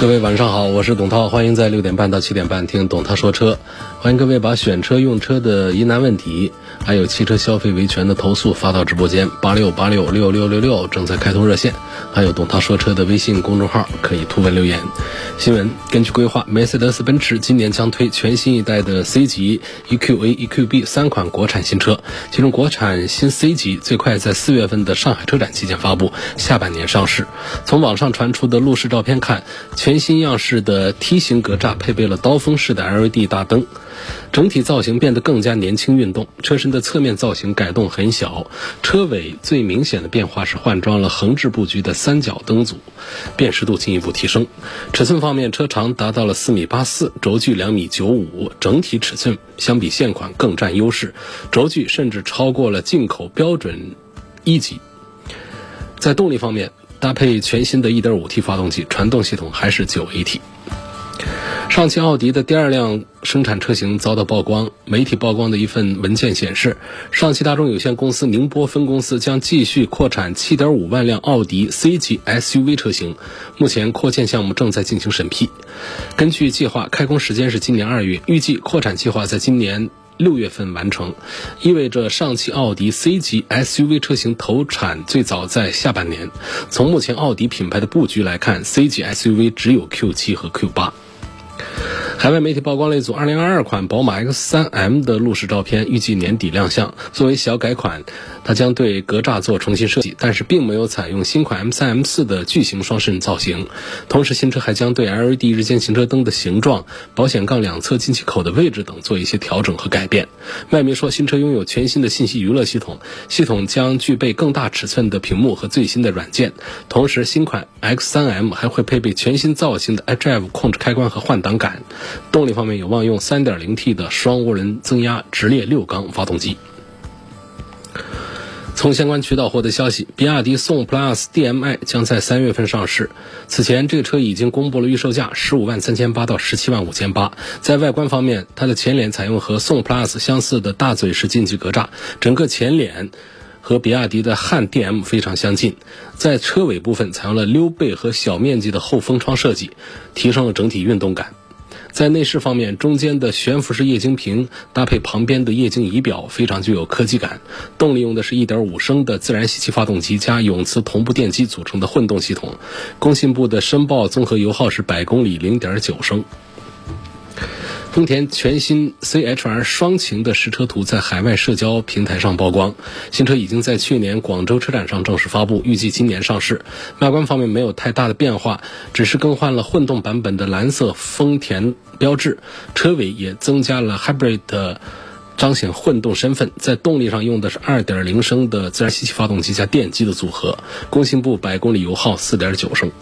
各位晚上好，我是董涛，欢迎在六点半到七点半听董涛说车。欢迎各位把选车用车的疑难问题，还有汽车消费维权的投诉发到直播间八六八六六六六六，正在开通热线。还有董涛说车的微信公众号可以图文留言。新闻：根据规划，梅赛德斯奔驰今年将推全新一代的 C 级 EQA、EQB 三款国产新车，其中国产新 C 级最快在四月份的上海车展期间发布，下半年上市。从网上传出的路试照片看，全新样式的梯形格栅配备了刀锋式的 LED 大灯。整体造型变得更加年轻运动，车身的侧面造型改动很小，车尾最明显的变化是换装了横置布局的三角灯组，辨识度进一步提升。尺寸方面，车长达到了四米八四，轴距两米九五，整体尺寸相比现款更占优势，轴距甚至超过了进口标准一级。在动力方面，搭配全新的 1.5T 发动机，传动系统还是 9AT。上汽奥迪的第二辆生产车型遭到曝光。媒体曝光的一份文件显示，上汽大众有限公司宁波分公司将继续扩产7.5万辆奥迪 C 级 SUV 车型，目前扩建项目正在进行审批。根据计划，开工时间是今年二月，预计扩产计划在今年六月份完成，意味着上汽奥迪 C 级 SUV 车型投产最早在下半年。从目前奥迪品牌的布局来看，C 级 SUV 只有 Q7 和 Q8。海外媒体曝光了一组2022款宝马 X3M 的路试照片，预计年底亮相。作为小改款，它将对格栅做重新设计，但是并没有采用新款 M3、M4 的巨型双肾造型。同时，新车还将对 LED 日间行车灯的形状、保险杠两侧进气口的位置等做一些调整和改变。外媒说，新车拥有全新的信息娱乐系统，系统将具备更大尺寸的屏幕和最新的软件。同时，新款 X3M 还会配备全新造型的 iDrive 控制开关和换挡杆。动力方面有望用 3.0T 的双涡轮增压直列六缸发动机。从相关渠道获得消息，比亚迪宋 PLUS DM-i 将在三月份上市。此前，这个车已经公布了预售价十五万三千八到十七万五千八。在外观方面，它的前脸采用和宋 PLUS 相似的大嘴式进气格栅，整个前脸和比亚迪的汉 DM 非常相近。在车尾部分，采用了溜背和小面积的后风窗设计，提升了整体运动感。在内饰方面，中间的悬浮式液晶屏搭配旁边的液晶仪表，非常具有科技感。动力用的是一点五升的自然吸气发动机加永磁同步电机组成的混动系统。工信部的申报综合油耗是百公里零点九升。丰田全新 CHR 双擎的实车图在海外社交平台上曝光，新车已经在去年广州车展上正式发布，预计今年上市。外观方面没有太大的变化，只是更换了混动版本的蓝色丰田标志，车尾也增加了 Hybrid 的彰显混动身份。在动力上用的是2.0升的自然吸气发动机加电机的组合，工信部百公里油耗4.9升。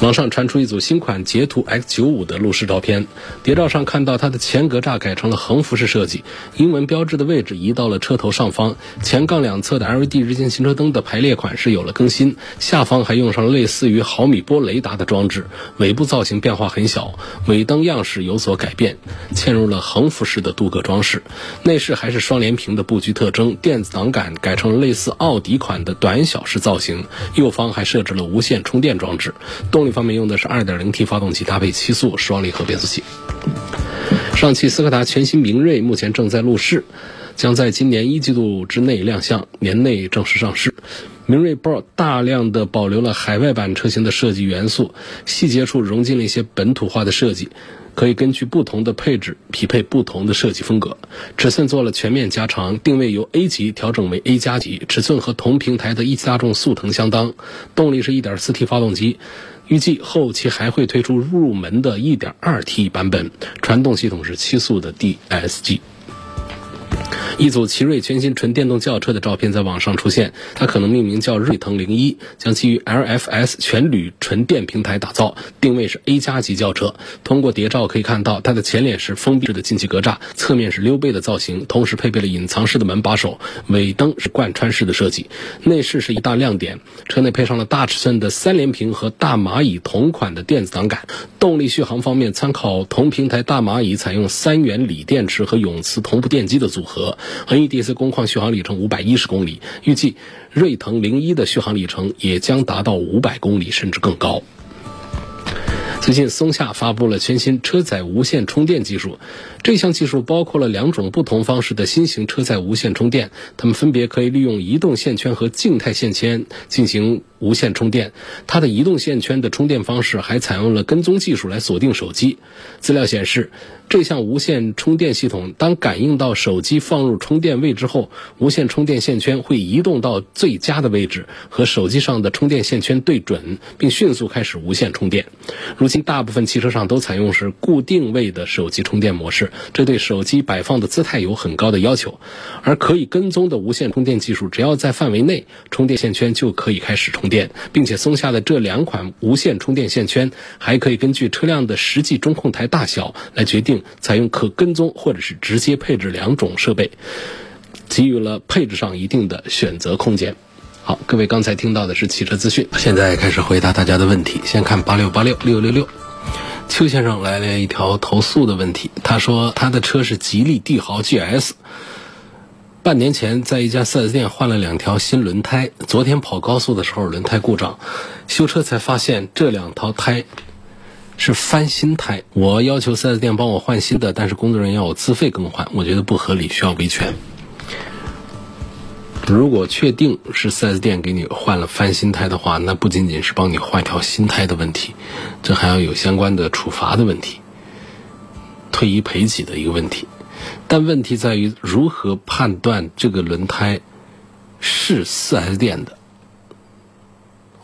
网上传出一组新款捷途 X95 的路试照片，谍照上看到它的前格栅改成了横幅式设计，英文标志的位置移到了车头上方，前杠两侧的 LED 日间行车灯的排列款式有了更新，下方还用上了类似于毫米波雷达的装置，尾部造型变化很小，尾灯样式有所改变，嵌入了横幅式的镀铬装饰，内饰还是双联屏的布局特征，电子挡杆改成了类似奥迪款的短小式造型，右方还设置了无线充电装置，动力。方面用的是 2.0T 发动机，搭配七速双离合变速器。上汽斯柯达全新明锐目前正在路试，将在今年一季度之内亮相，年内正式上市。明锐 Pro 大量的保留了海外版车型的设计元素，细节处融进了一些本土化的设计，可以根据不同的配置匹配不同的设计风格。尺寸做了全面加长，定位由 A 级调整为 A 加级，尺寸和同平台的一汽大众速腾相当。动力是一点四 T 发动机。预计后期还会推出入门的 1.2T 版本，传动系统是七速的 DSG。一组奇瑞全新纯电动轿车的照片在网上出现，它可能命名叫瑞腾零一，将基于 LFS 全铝纯电平台打造，定位是 A 加级轿车。通过谍照可以看到，它的前脸是封闭式的进气格栅，侧面是溜背的造型，同时配备了隐藏式的门把手，尾灯是贯穿式的设计。内饰是一大亮点，车内配上了大尺寸的三连屏和大蚂蚁同款的电子档杆。动力续航方面，参考同平台大蚂蚁，采用三元锂电池和永磁同步电机的组合。和 NEDC 工况续航里程五百一十公里，预计瑞腾零一的续航里程也将达到五百公里甚至更高。最近，松下发布了全新车载无线充电技术。这项技术包括了两种不同方式的新型车载无线充电，它们分别可以利用移动线圈和静态线圈进行无线充电。它的移动线圈的充电方式还采用了跟踪技术来锁定手机。资料显示，这项无线充电系统当感应到手机放入充电位置后，无线充电线圈会移动到最佳的位置，和手机上的充电线圈对准，并迅速开始无线充电。如今，大部分汽车上都采用是固定位的手机充电模式。这对手机摆放的姿态有很高的要求，而可以跟踪的无线充电技术，只要在范围内，充电线圈就可以开始充电，并且松下的这两款无线充电线圈还可以根据车辆的实际中控台大小来决定采用可跟踪或者是直接配置两种设备，给予了配置上一定的选择空间。好，各位刚才听到的是汽车资讯，现在开始回答大家的问题，先看八六八六六六六。邱先生来了一条投诉的问题，他说他的车是吉利帝豪 GS，半年前在一家 4S 店换了两条新轮胎，昨天跑高速的时候轮胎故障，修车才发现这两套胎是翻新胎，我要求 4S 店帮我换新的，但是工作人员要我自费更换，我觉得不合理，需要维权。如果确定是 4S 店给你换了翻新胎的话，那不仅仅是帮你换条新胎的问题，这还要有相关的处罚的问题、退一赔几的一个问题。但问题在于如何判断这个轮胎是 4S 店的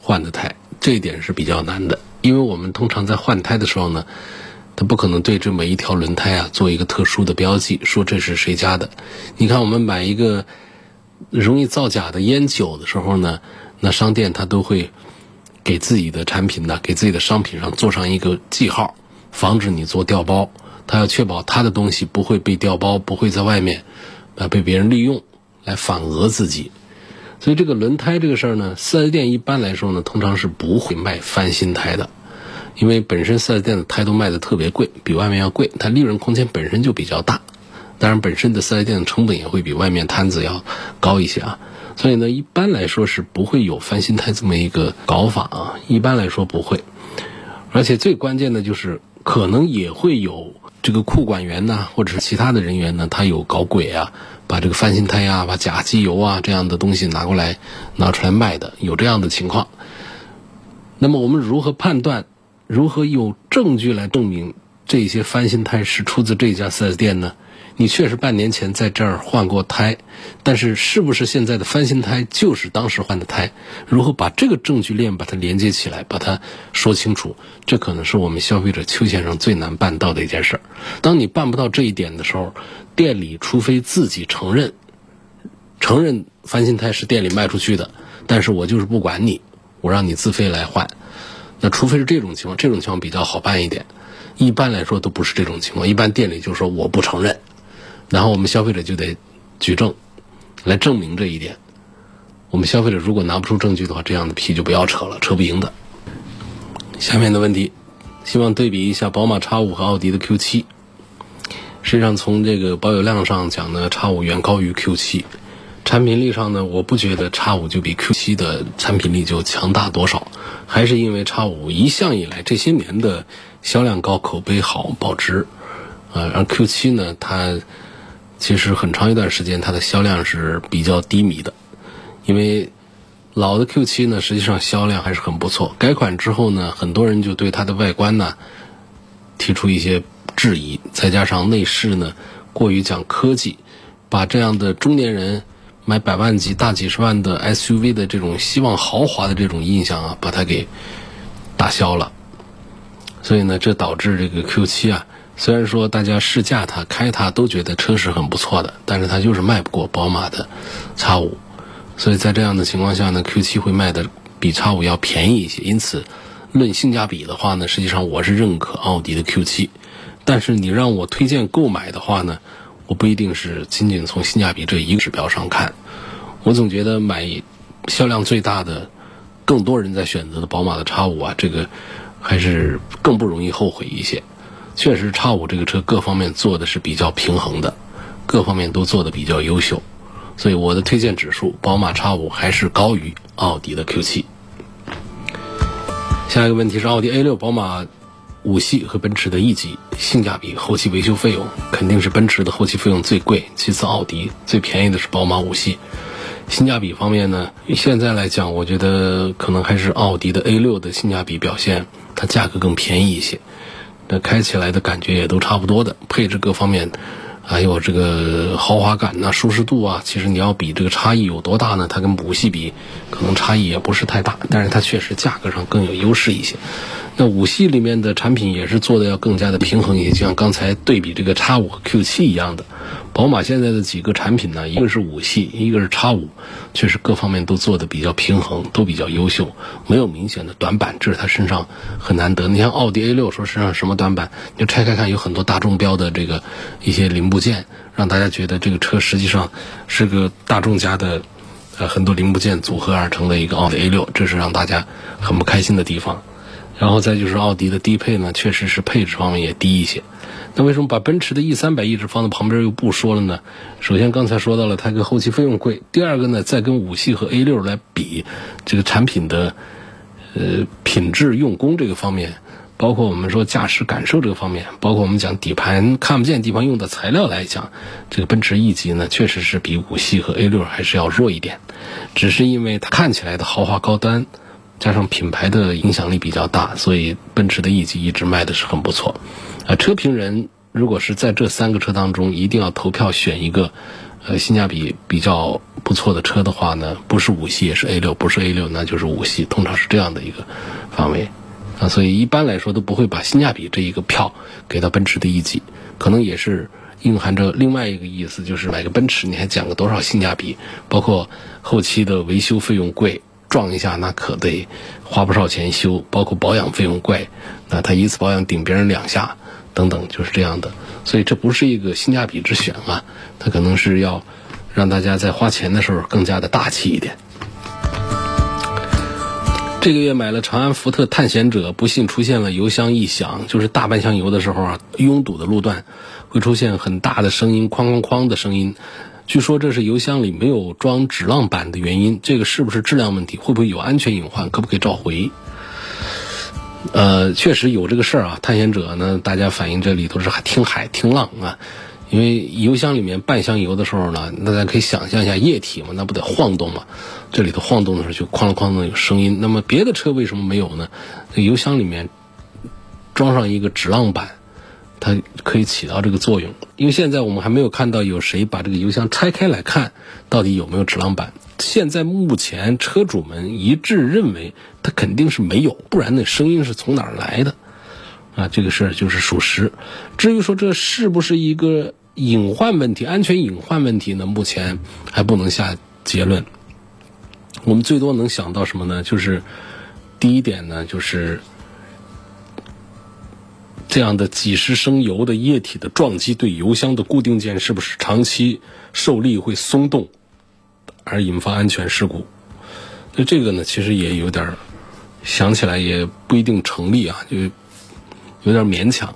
换的胎，这一点是比较难的。因为我们通常在换胎的时候呢，它不可能对这每一条轮胎啊做一个特殊的标记，说这是谁家的。你看，我们买一个。容易造假的烟酒的时候呢，那商店他都会给自己的产品呢，给自己的商品上做上一个记号，防止你做调包。他要确保他的东西不会被调包，不会在外面啊被别人利用来反讹自己。所以这个轮胎这个事儿呢，四 S 店一般来说呢，通常是不会卖翻新胎的，因为本身四 S 店的胎都卖的特别贵，比外面要贵，它利润空间本身就比较大。当然，本身的四 S 店的成本也会比外面摊子要高一些啊，所以呢，一般来说是不会有翻新胎这么一个搞法啊，一般来说不会。而且最关键的就是，可能也会有这个库管员呐，或者是其他的人员呢，他有搞鬼啊，把这个翻新胎啊、把假机油啊这样的东西拿过来拿出来卖的，有这样的情况。那么我们如何判断？如何有证据来证明这些翻新胎是出自这家四 S 店呢？你确实半年前在这儿换过胎，但是是不是现在的翻新胎就是当时换的胎？如何把这个证据链把它连接起来，把它说清楚？这可能是我们消费者邱先生最难办到的一件事儿。当你办不到这一点的时候，店里除非自己承认，承认翻新胎是店里卖出去的，但是我就是不管你，我让你自费来换。那除非是这种情况，这种情况比较好办一点。一般来说都不是这种情况，一般店里就说我不承认。然后我们消费者就得举证，来证明这一点。我们消费者如果拿不出证据的话，这样的皮就不要扯了，扯不赢的。下面的问题，希望对比一下宝马 X5 和奥迪的 Q7。实际上，从这个保有量上讲呢，X5 远高于 Q7。产品力上呢，我不觉得 X5 就比 Q7 的产品力就强大多少，还是因为 X5 一向以来这些年的销量高、口碑好、保值。啊，而 Q7 呢，它。其实很长一段时间，它的销量是比较低迷的，因为老的 Q7 呢，实际上销量还是很不错。改款之后呢，很多人就对它的外观呢提出一些质疑，再加上内饰呢过于讲科技，把这样的中年人买百万级、大几十万的 SUV 的这种希望豪华的这种印象啊，把它给打消了。所以呢，这导致这个 Q7 啊。虽然说大家试驾它、开它都觉得车是很不错的，但是它就是卖不过宝马的 X 五，所以在这样的情况下呢，Q 七会卖的比 X 五要便宜一些。因此，论性价比的话呢，实际上我是认可奥迪的 Q 七，但是你让我推荐购买的话呢，我不一定是仅仅从性价比这一个指标上看，我总觉得买销量最大的、更多人在选择的宝马的 X 五啊，这个还是更不容易后悔一些。确实，叉五这个车各方面做的是比较平衡的，各方面都做的比较优秀，所以我的推荐指数，宝马叉五还是高于奥迪的 Q 七。下一个问题是奥迪 A 六、宝马五系和奔驰的 E 级性价比、后期维修费用，肯定是奔驰的后期费用最贵，其次奥迪最便宜的是宝马五系。性价比方面呢，现在来讲，我觉得可能还是奥迪的 A 六的性价比表现，它价格更便宜一些。那开起来的感觉也都差不多的，配置各方面，还有这个豪华感呐、舒适度啊，其实你要比这个差异有多大呢？它跟五系比，可能差异也不是太大，但是它确实价格上更有优势一些。那五系里面的产品也是做的要更加的平衡一些，就像刚才对比这个叉五和 Q 七一样的。宝马现在的几个产品呢，一个是五系，一个是叉五，确实各方面都做的比较平衡，都比较优秀，没有明显的短板，这是它身上很难得。你像奥迪 A 六说身上什么短板，你就拆开看，有很多大众标的这个一些零部件，让大家觉得这个车实际上是个大众家的，呃，很多零部件组合而成的一个奥迪 A 六，这是让大家很不开心的地方。然后再就是奥迪的低配呢，确实是配置方面也低一些。那为什么把奔驰的 E 三百一直放在旁边又不说了呢？首先刚才说到了它跟后期费用贵，第二个呢，再跟五系和 A 六来比，这个产品的呃品质、用工这个方面，包括我们说驾驶感受这个方面，包括我们讲底盘看不见地方用的材料来讲，这个奔驰 E 级呢，确实是比五系和 A 六还是要弱一点，只是因为它看起来的豪华高端。加上品牌的影响力比较大，所以奔驰的 E 级一直卖的是很不错。啊，车评人如果是在这三个车当中一定要投票选一个，呃，性价比比较不错的车的话呢，不是五系也是 A 六，不是 A 六那就是五系，通常是这样的一个范围。啊，所以一般来说都不会把性价比这一个票给到奔驰的 E 级，可能也是蕴含着另外一个意思，就是买个奔驰你还讲个多少性价比，包括后期的维修费用贵。撞一下那可得花不少钱修，包括保养费用贵，那他一次保养顶别人两下，等等就是这样的，所以这不是一个性价比之选啊，它可能是要让大家在花钱的时候更加的大气一点。这个月买了长安福特探险者，不幸出现了油箱异响，就是大半箱油的时候啊，拥堵的路段会出现很大的声音，哐哐哐的声音。据说这是油箱里没有装止浪板的原因，这个是不是质量问题？会不会有安全隐患？可不可以召回？呃，确实有这个事儿啊。探险者呢，大家反映这里头是听海听浪啊，因为油箱里面半箱油的时候呢，大家可以想象一下液体嘛，那不得晃动嘛？这里头晃动的时候就哐啷哐啷有声音。那么别的车为什么没有呢？油箱里面装上一个止浪板。它可以起到这个作用，因为现在我们还没有看到有谁把这个油箱拆开来看，到底有没有止浪板。现在目前车主们一致认为它肯定是没有，不然那声音是从哪儿来的？啊，这个事儿就是属实。至于说这是不是一个隐患问题、安全隐患问题呢？目前还不能下结论。我们最多能想到什么呢？就是第一点呢，就是。这样的几十升油的液体的撞击对油箱的固定件是不是长期受力会松动，而引发安全事故？那这个呢，其实也有点想起来也不一定成立啊，就有点勉强。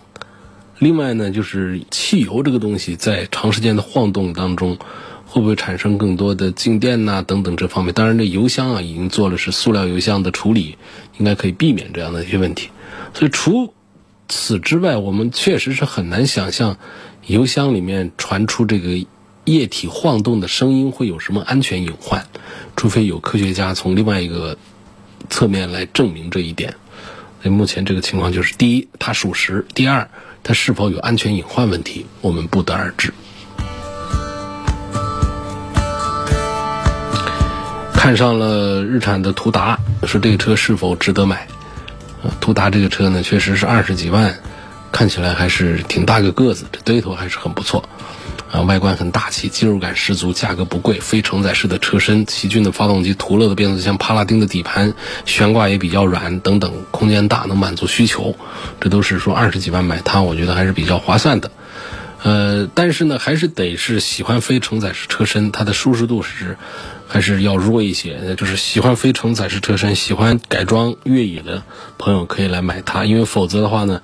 另外呢，就是汽油这个东西在长时间的晃动当中，会不会产生更多的静电呐等等这方面？当然，这油箱啊已经做了是塑料油箱的处理，应该可以避免这样的一些问题。所以除此之外，我们确实是很难想象，油箱里面传出这个液体晃动的声音会有什么安全隐患，除非有科学家从另外一个侧面来证明这一点。所以目前这个情况就是：第一，它属实；第二，它是否有安全隐患问题，我们不得而知。看上了日产的途达，说这个车是否值得买？途达这个车呢，确实是二十几万看起来还是挺大个个子，这堆头还是很不错。啊，外观很大气，进入感十足，价格不贵，非承载式的车身，奇骏的发动机，途乐的变速箱，帕拉丁的底盘，悬挂也比较软，等等，空间大，能满足需求，这都是说二十几万买它，我觉得还是比较划算的。呃，但是呢，还是得是喜欢非承载式车身，它的舒适度是还是要弱一些。就是喜欢非承载式车身，喜欢改装越野的朋友可以来买它，因为否则的话呢，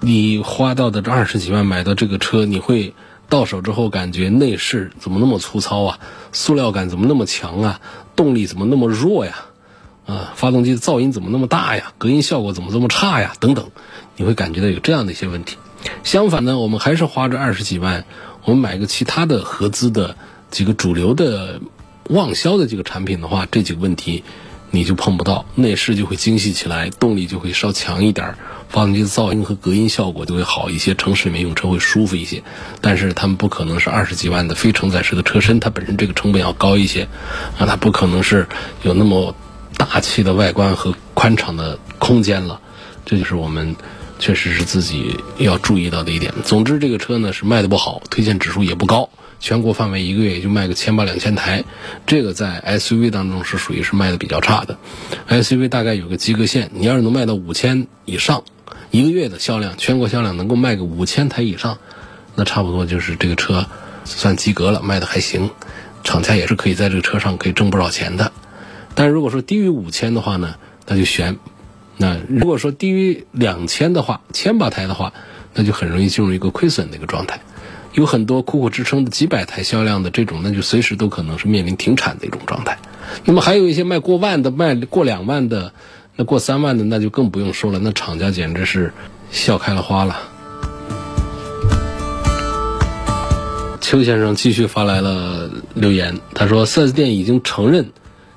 你花到的这二十几万买到这个车，你会。到手之后感觉内饰怎么那么粗糙啊？塑料感怎么那么强啊？动力怎么那么弱呀？啊，发动机的噪音怎么那么大呀？隔音效果怎么这么差呀？等等，你会感觉到有这样的一些问题。相反呢，我们还是花这二十几万，我们买个其他的合资的几个主流的旺销的这个产品的话，这几个问题你就碰不到，内饰就会精细起来，动力就会稍强一点儿。发动机的噪音和隔音效果就会好一些，城市里面用车会舒服一些。但是他们不可能是二十几万的非承载式的车身，它本身这个成本要高一些，啊，它不可能是有那么大气的外观和宽敞的空间了。这就是我们确实是自己要注意到的一点。总之，这个车呢是卖的不好，推荐指数也不高。全国范围一个月也就卖个千八两千台，这个在 SUV 当中是属于是卖的比较差的。SUV 大概有个及格线，你要是能卖到五千以上，一个月的销量，全国销量能够卖个五千台以上，那差不多就是这个车算及格了，卖的还行，厂家也是可以在这个车上可以挣不少钱的。但如果说低于五千的话呢，那就悬。那如果说低于两千的话，千把台的话，那就很容易进入一个亏损的一个状态。有很多苦苦支撑的几百台销量的这种，那就随时都可能是面临停产的一种状态。那么还有一些卖过万的、卖过两万的、那过三万的，那就更不用说了。那厂家简直是笑开了花了。邱先生继续发来了留言，他说四 S 店已经承认，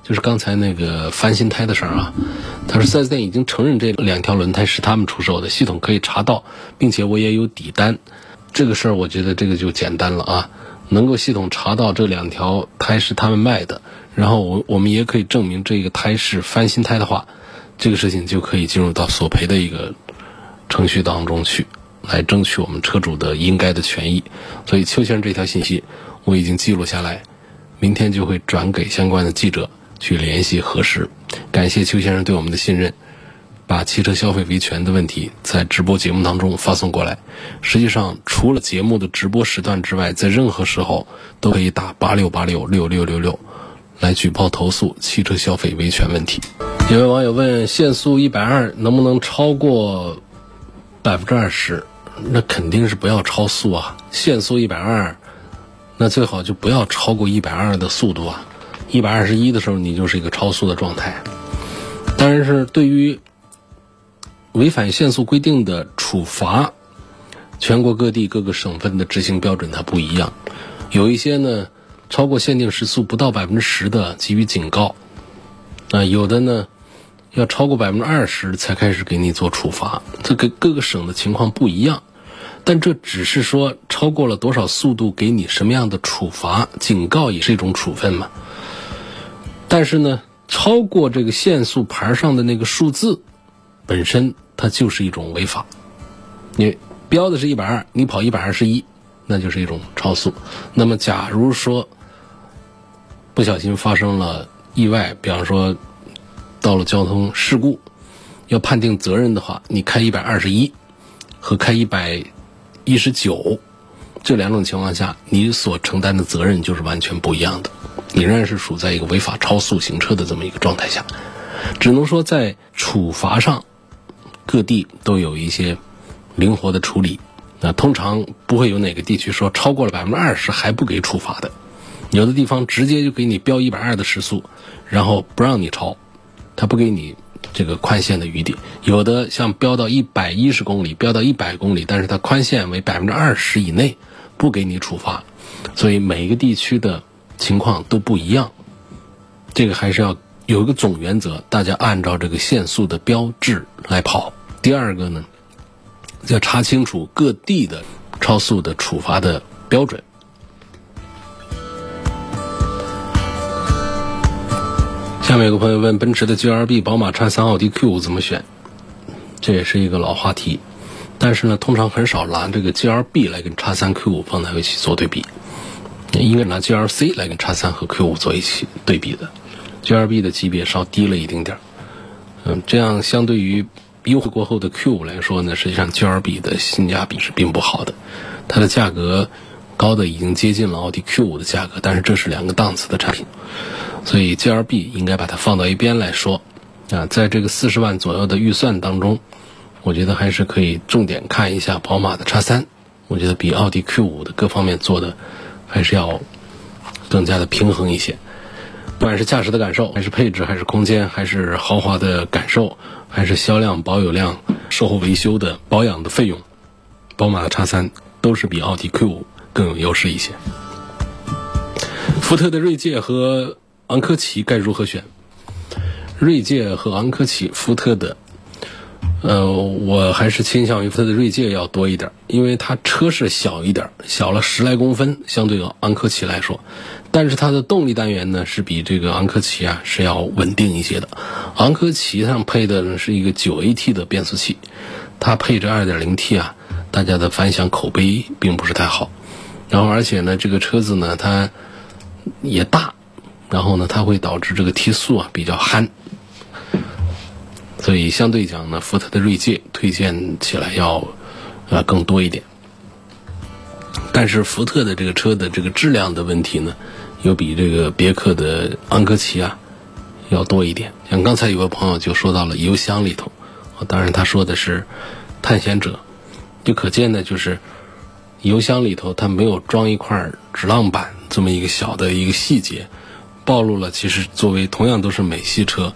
就是刚才那个翻新胎的事儿啊。他说四 S 店已经承认这两条轮胎是他们出售的，系统可以查到，并且我也有底单。这个事儿，我觉得这个就简单了啊，能够系统查到这两条胎是他们卖的，然后我我们也可以证明这个胎是翻新胎的话，这个事情就可以进入到索赔的一个程序当中去，来争取我们车主的应该的权益。所以邱先生这条信息我已经记录下来，明天就会转给相关的记者去联系核实。感谢邱先生对我们的信任。把汽车消费维权的问题在直播节目当中发送过来。实际上，除了节目的直播时段之外，在任何时候都可以打八六八六六六六六来举报投诉汽车消费维权问题。有位网友问：限速一百二能不能超过百分之二十？那肯定是不要超速啊！限速一百二，那最好就不要超过一百二的速度啊！一百二十一的时候，你就是一个超速的状态。但是对于违反限速规定的处罚，全国各地各个省份的执行标准它不一样，有一些呢超过限定时速不到百分之十的给予警告，啊，有的呢要超过百分之二十才开始给你做处罚，这个各个省的情况不一样，但这只是说超过了多少速度给你什么样的处罚，警告也是一种处分嘛，但是呢，超过这个限速牌上的那个数字本身。它就是一种违法，你标的是一百二，你跑一百二十一，那就是一种超速。那么，假如说不小心发生了意外，比方说到了交通事故，要判定责任的话，你开一百二十一和开一百一十九这两种情况下，你所承担的责任就是完全不一样的。你仍然是处在一个违法超速行车的这么一个状态下，只能说在处罚上。各地都有一些灵活的处理，那通常不会有哪个地区说超过了百分之二十还不给处罚的，有的地方直接就给你标一百二的时速，然后不让你超，他不给你这个宽限的余地。有的像标到一百一十公里，标到一百公里，但是它宽限为百分之二十以内，不给你处罚。所以每一个地区的情况都不一样，这个还是要有一个总原则，大家按照这个限速的标志来跑。第二个呢，要查清楚各地的超速的处罚的标准。下面有个朋友问：奔驰的 G L B、宝马叉三、奥迪 Q 五怎么选？这也是一个老话题。但是呢，通常很少拿这个 GLB 来跟叉三 Q 五放在一起做对比，应该拿 GLC 来跟叉三和 Q 五做一起对比的。GLB 的级别稍低了一丁点儿，嗯，这样相对于优惠过后的 Q 五来说呢，实际上 GLB 的性价比是并不好的，它的价格高的已经接近了奥迪 Q 五的价格，但是这是两个档次的产品，所以 GLB 应该把它放到一边来说。啊，在这个四十万左右的预算当中，我觉得还是可以重点看一下宝马的叉三。我觉得比奥迪 Q 五的各方面做的还是要更加的平衡一些。不管是驾驶的感受，还是配置，还是空间，还是豪华的感受，还是销量、保有量、售后维修的保养的费用，宝马的叉三都是比奥迪 Q 五更有优势一些。福特的锐界和昂科旗该如何选？锐界和昂科旗，福特的，呃，我还是倾向于福特的锐界要多一点，因为它车是小一点，小了十来公分，相对于昂科旗来说，但是它的动力单元呢是比这个昂科旗啊是要稳定一些的。昂科旗上配的呢是一个九 AT 的变速器，它配着二点零 T 啊，大家的反响口碑并不是太好。然后而且呢，这个车子呢它也大，然后呢它会导致这个提速啊比较憨。所以相对讲呢，福特的锐界推荐起来要，呃更多一点。但是福特的这个车的这个质量的问题呢，又比这个别克的昂科旗啊要多一点。像刚才有个朋友就说到了油箱里头，当然他说的是探险者，就可见呢就是油箱里头它没有装一块纸浪板这么一个小的一个细节，暴露了其实作为同样都是美系车。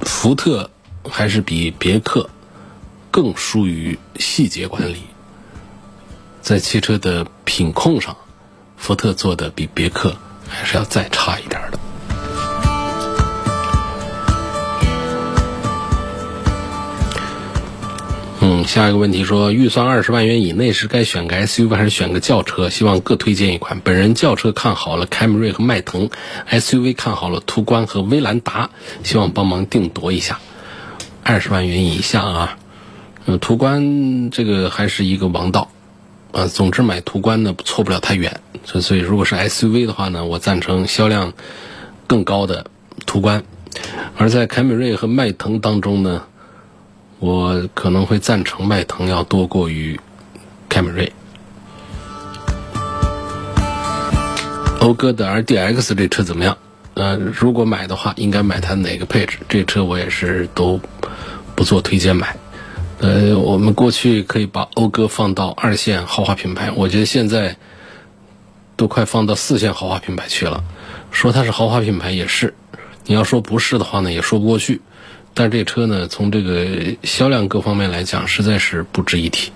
福特还是比别克更疏于细节管理，在汽车的品控上，福特做的比别克还是要再差一点的。嗯，下一个问题说，预算二十万元以内是该选个 SUV 还是选个轿车？希望各推荐一款。本人轿车看好了凯美瑞和迈腾，SUV 看好了途观和威兰达，希望帮忙定夺一下。二十万元以下啊，嗯，途观这个还是一个王道啊。总之买途观呢，错不了太远。所所以，如果是 SUV 的话呢，我赞成销量更高的途观。而在凯美瑞和迈腾当中呢。我可能会赞成迈腾要多过于凯美瑞。讴歌的 RDX 这车怎么样？呃，如果买的话，应该买它哪个配置？这车我也是都不做推荐买。呃，我们过去可以把讴歌放到二线豪华品牌，我觉得现在都快放到四线豪华品牌去了。说它是豪华品牌也是，你要说不是的话呢，也说不过去。但这车呢，从这个销量各方面来讲，实在是不值一提。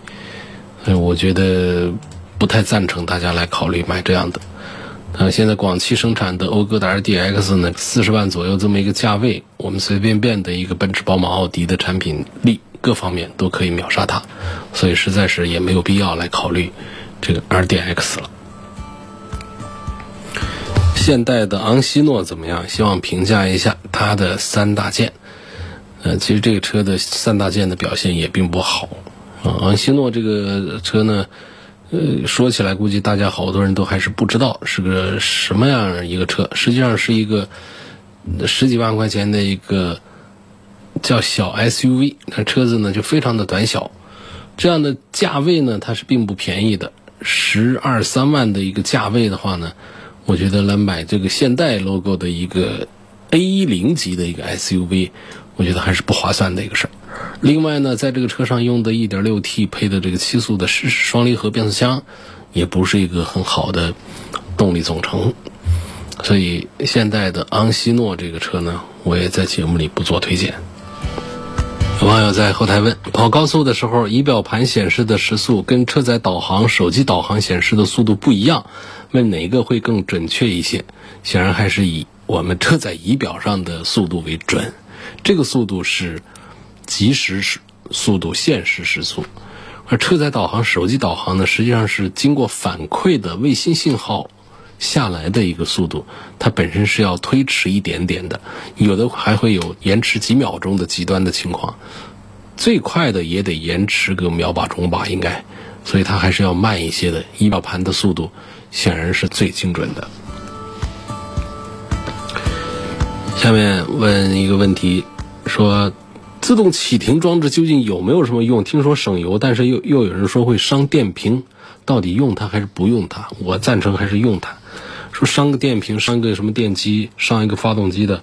所以我觉得不太赞成大家来考虑买这样的。啊，现在广汽生产的讴歌的 RDX 呢，四十万左右这么一个价位，我们随便便的一个奔驰、宝马、奥迪的产品力各方面都可以秒杀它，所以实在是也没有必要来考虑这个 RDX 了。现代的昂希诺怎么样？希望评价一下它的三大件。呃，其实这个车的三大件的表现也并不好，昂希诺这个车呢，呃，说起来估计大家好多人都还是不知道是个什么样一个车，实际上是一个十几万块钱的一个叫小 SUV，那车子呢就非常的短小，这样的价位呢它是并不便宜的，十二三万的一个价位的话呢，我觉得来买这个现代 logo 的一个 A 零级的一个 SUV。我觉得还是不划算的一个事儿。另外呢，在这个车上用的 1.6T 配的这个七速的双离合变速箱，也不是一个很好的动力总成。所以现代的昂希诺这个车呢，我也在节目里不做推荐。有网友在后台问：跑高速的时候，仪表盘显示的时速跟车载导航、手机导航显示的速度不一样，问哪个会更准确一些？显然还是以我们车载仪表上的速度为准。这个速度是即时时速度、现实时速，而车载导航、手机导航呢，实际上是经过反馈的卫星信号下来的一个速度，它本身是要推迟一点点的，有的还会有延迟几秒钟的极端的情况。最快的也得延迟个秒把钟吧，应该，所以它还是要慢一些的。仪表盘的速度显然是最精准的。下面问一个问题，说自动启停装置究竟有没有什么用？听说省油，但是又又有人说会伤电瓶，到底用它还是不用它？我赞成还是用它。说伤个电瓶，伤个什么电机，伤一个发动机的。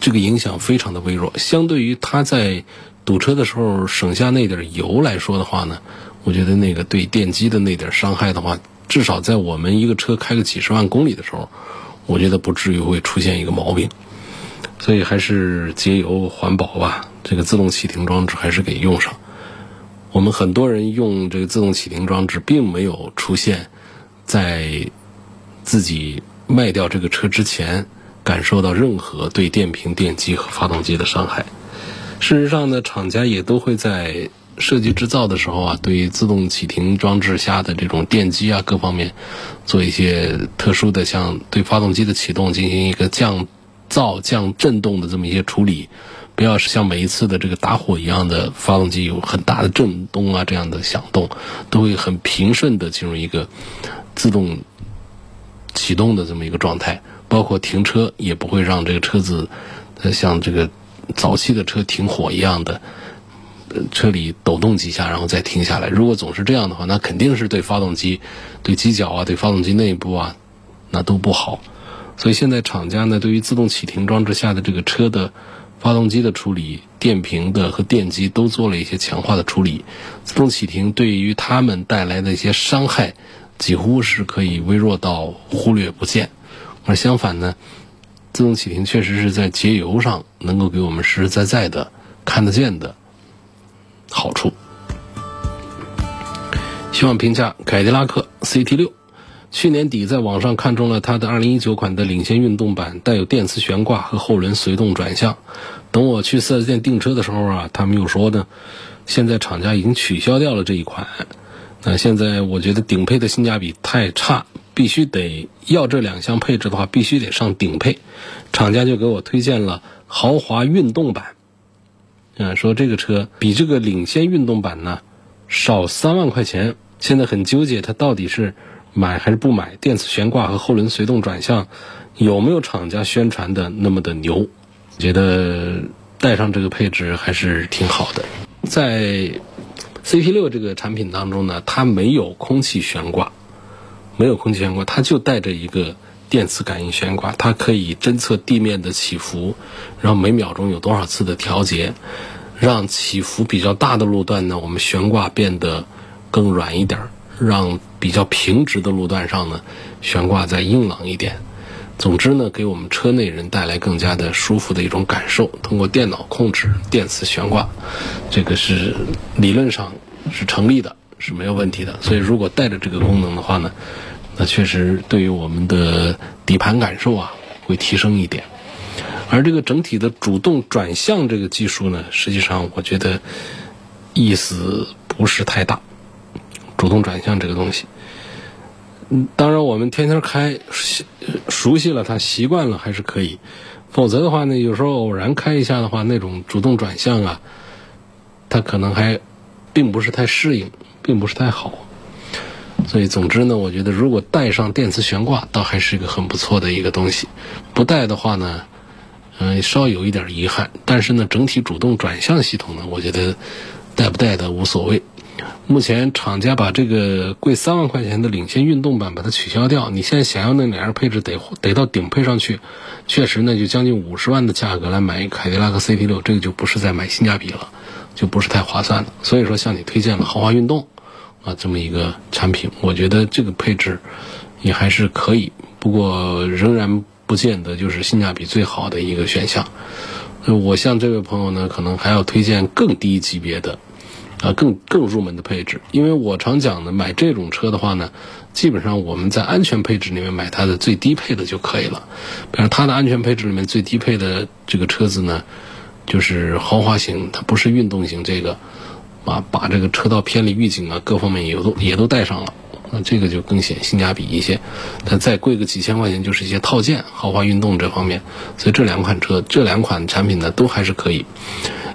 这个影响非常的微弱，相对于它在堵车的时候省下那点油来说的话呢，我觉得那个对电机的那点伤害的话，至少在我们一个车开个几十万公里的时候，我觉得不至于会出现一个毛病。所以还是节油环保吧，这个自动启停装置还是给用上。我们很多人用这个自动启停装置，并没有出现在自己卖掉这个车之前。感受到任何对电瓶、电机和发动机的伤害。事实上呢，厂家也都会在设计制造的时候啊，对自动启停装置下的这种电机啊各方面做一些特殊的，像对发动机的启动进行一个降噪、降震动的这么一些处理，不要是像每一次的这个打火一样的发动机有很大的震动啊这样的响动，都会很平顺的进入一个自动启动的这么一个状态。包括停车也不会让这个车子，呃，像这个早期的车停火一样的，车里抖动几下然后再停下来。如果总是这样的话，那肯定是对发动机、对机脚啊、对发动机内部啊，那都不好。所以现在厂家呢，对于自动启停装置下的这个车的发动机的处理、电瓶的和电机都做了一些强化的处理。自动启停对于他们带来的一些伤害，几乎是可以微弱到忽略不见。而相反呢，自动启停确实是在节油上能够给我们实实在在的看得见的好处。希望评价凯迪拉克 CT 六，去年底在网上看中了它的2019款的领先运动版，带有电磁悬挂和后轮随动转向。等我去 4S 店订车的时候啊，他们又说呢，现在厂家已经取消掉了这一款。那现在我觉得顶配的性价比太差。必须得要这两项配置的话，必须得上顶配。厂家就给我推荐了豪华运动版，嗯，说这个车比这个领先运动版呢少三万块钱。现在很纠结，它到底是买还是不买？电磁悬挂和后轮随动转向有没有厂家宣传的那么的牛？觉得带上这个配置还是挺好的。在 C P 六这个产品当中呢，它没有空气悬挂。没有空气悬挂，它就带着一个电磁感应悬挂，它可以侦测地面的起伏，然后每秒钟有多少次的调节，让起伏比较大的路段呢，我们悬挂变得更软一点儿；让比较平直的路段上呢，悬挂再硬朗一点。总之呢，给我们车内人带来更加的舒服的一种感受。通过电脑控制电磁悬挂，这个是理论上是成立的。是没有问题的，所以如果带着这个功能的话呢，那确实对于我们的底盘感受啊会提升一点。而这个整体的主动转向这个技术呢，实际上我觉得意思不是太大。主动转向这个东西，嗯，当然我们天天开熟悉了它，习惯了还是可以。否则的话呢，有时候偶然开一下的话，那种主动转向啊，它可能还并不是太适应。并不是太好，所以总之呢，我觉得如果带上电磁悬挂，倒还是一个很不错的一个东西。不带的话呢，嗯，稍有一点遗憾。但是呢，整体主动转向系统呢，我觉得带不带的无所谓。目前厂家把这个贵三万块钱的领先运动版把它取消掉，你现在想要那两样配置得得到顶配上去，确实呢就将近五十万的价格来买凯迪拉克 CT 六，这个就不是在买性价比了，就不是太划算了。所以说向你推荐了豪华运动。啊，这么一个产品，我觉得这个配置也还是可以，不过仍然不见得就是性价比最好的一个选项。我向这位朋友呢，可能还要推荐更低级别的，啊，更更入门的配置。因为我常讲的，买这种车的话呢，基本上我们在安全配置里面买它的最低配的就可以了。比如它的安全配置里面最低配的这个车子呢，就是豪华型，它不是运动型这个。啊，把这个车道偏离预警啊，各方面也都也都带上了，那这个就更显性价比一些。但再贵个几千块钱，就是一些套件，豪华运动这方面。所以这两款车，这两款产品呢，都还是可以。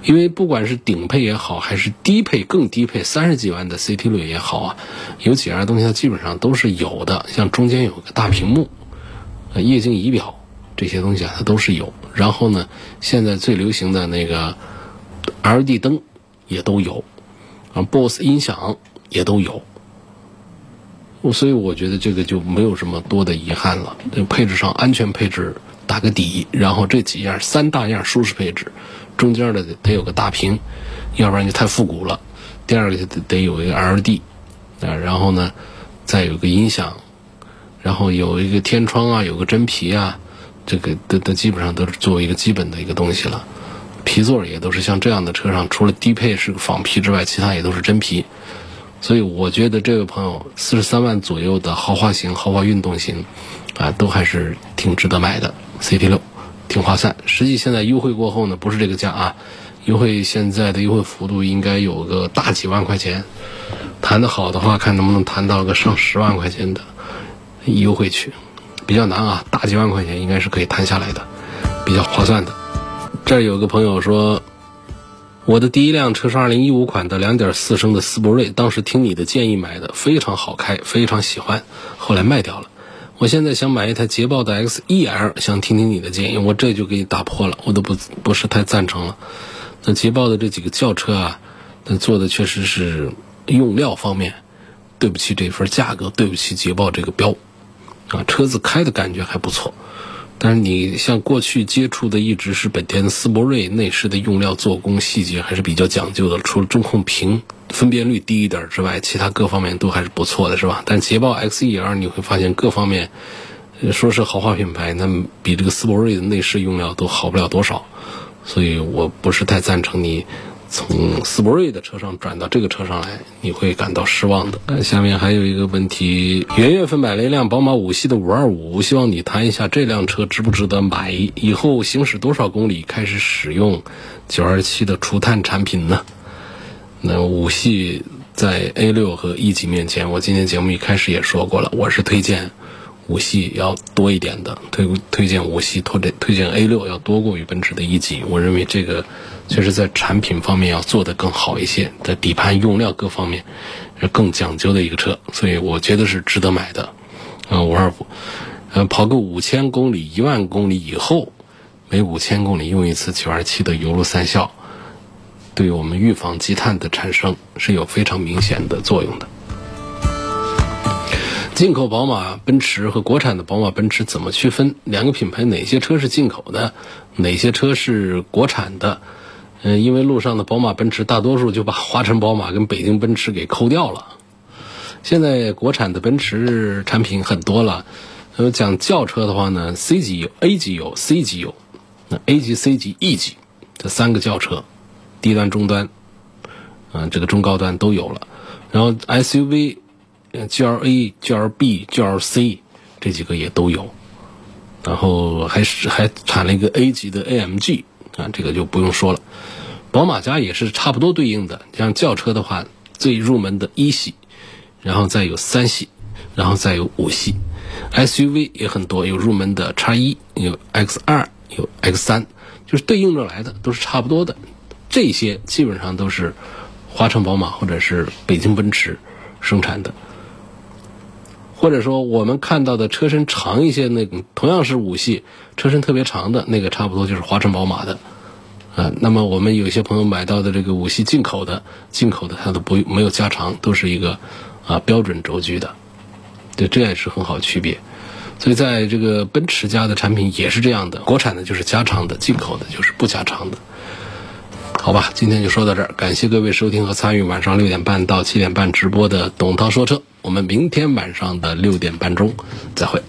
因为不管是顶配也好，还是低配更低配三十几万的 CT 六也好啊，有几样东西它基本上都是有的，像中间有个大屏幕，液晶仪表这些东西啊，它都是有。然后呢，现在最流行的那个 LED 灯也都有，啊，BOSS 音响也都有。所以我觉得这个就没有什么多的遗憾了。就配置上，安全配置打个底，然后这几样三大样舒适配置，中间的得有个大屏，要不然就太复古了。第二个就得得有一个 LD，啊，然后呢，再有个音响，然后有一个天窗啊，有个真皮啊，这个都都基本上都是作为一个基本的一个东西了。皮座也都是像这样的车上，除了低配是个仿皮之外，其他也都是真皮。所以我觉得这位朋友四十三万左右的豪华型、豪华运动型，啊，都还是挺值得买的。CT 六挺划算。实际现在优惠过后呢，不是这个价啊，优惠现在的优惠幅度应该有个大几万块钱。谈得好的话，看能不能谈到个上十万块钱的优惠去，比较难啊。大几万块钱应该是可以谈下来的，比较划算的。这儿有个朋友说。我的第一辆车是二零一五款的两点四升的思铂睿，当时听你的建议买的，非常好开，非常喜欢，后来卖掉了。我现在想买一台捷豹的 XEL，想听听你的建议。我这就给你打破了，我都不不是太赞成了。那捷豹的这几个轿车啊，那做的确实是用料方面，对不起这份价格，对不起捷豹这个标，啊，车子开的感觉还不错。但是你像过去接触的一直是本田的斯铂睿，内饰的用料、做工细节还是比较讲究的。除了中控屏分辨率低一点之外，其他各方面都还是不错的，是吧？但捷豹 XER 你会发现各方面，说是豪华品牌，那比这个思铂睿的内饰用料都好不了多少，所以我不是太赞成你。从斯铂瑞的车上转到这个车上来，你会感到失望的。下面还有一个问题，元月份买了一辆宝马五系的五二五，希望你谈一下这辆车值不值得买，以后行驶多少公里开始使用九二七的除碳产品呢？那五系在 A 六和 E 级面前，我今天节目一开始也说过了，我是推荐。五系要多一点的，推推荐五系，推荐推荐 A 六要多过于奔驰的一级。我认为这个确实在产品方面要做得更好一些，在底盘用料各方面是更讲究的一个车，所以我觉得是值得买的。啊，五二五，呃，跑个五千公里、一万公里以后，每五千公里用一次九二七的油路三效，对于我们预防积碳的产生是有非常明显的作用的。进口宝马、奔驰和国产的宝马、奔驰怎么区分？两个品牌哪些车是进口的，哪些车是国产的？嗯，因为路上的宝马、奔驰大多数就把华晨宝马跟北京奔驰给抠掉了。现在国产的奔驰产品很多了。呃，讲轿车的话呢，C 级有，A 级有，C 级有。那 A 级、C 级、E 级这三个轿车，低端、中端，嗯，这个中高端都有了。然后 SUV。G L A、G L B、G L C 这几个也都有，然后还是还产了一个 A 级的 A M G 啊，这个就不用说了。宝马家也是差不多对应的，像轿车的话，最入门的一系，然后再有三系，然后再有五系。S U V 也很多，有入门的叉一，有 X 二，有 X 三，就是对应着来的，都是差不多的。这些基本上都是华晨宝马或者是北京奔驰生产的。或者说，我们看到的车身长一些，那个同样是五系，车身特别长的那个，差不多就是华晨宝马的，啊，那么我们有些朋友买到的这个五系进口的，进口的它都不没有加长，都是一个啊标准轴距的，对，这也是很好区别。所以在这个奔驰家的产品也是这样的，国产的就是加长的，进口的就是不加长的。好吧，今天就说到这儿，感谢各位收听和参与晚上六点半到七点半直播的董涛说车。我们明天晚上的六点半钟再会。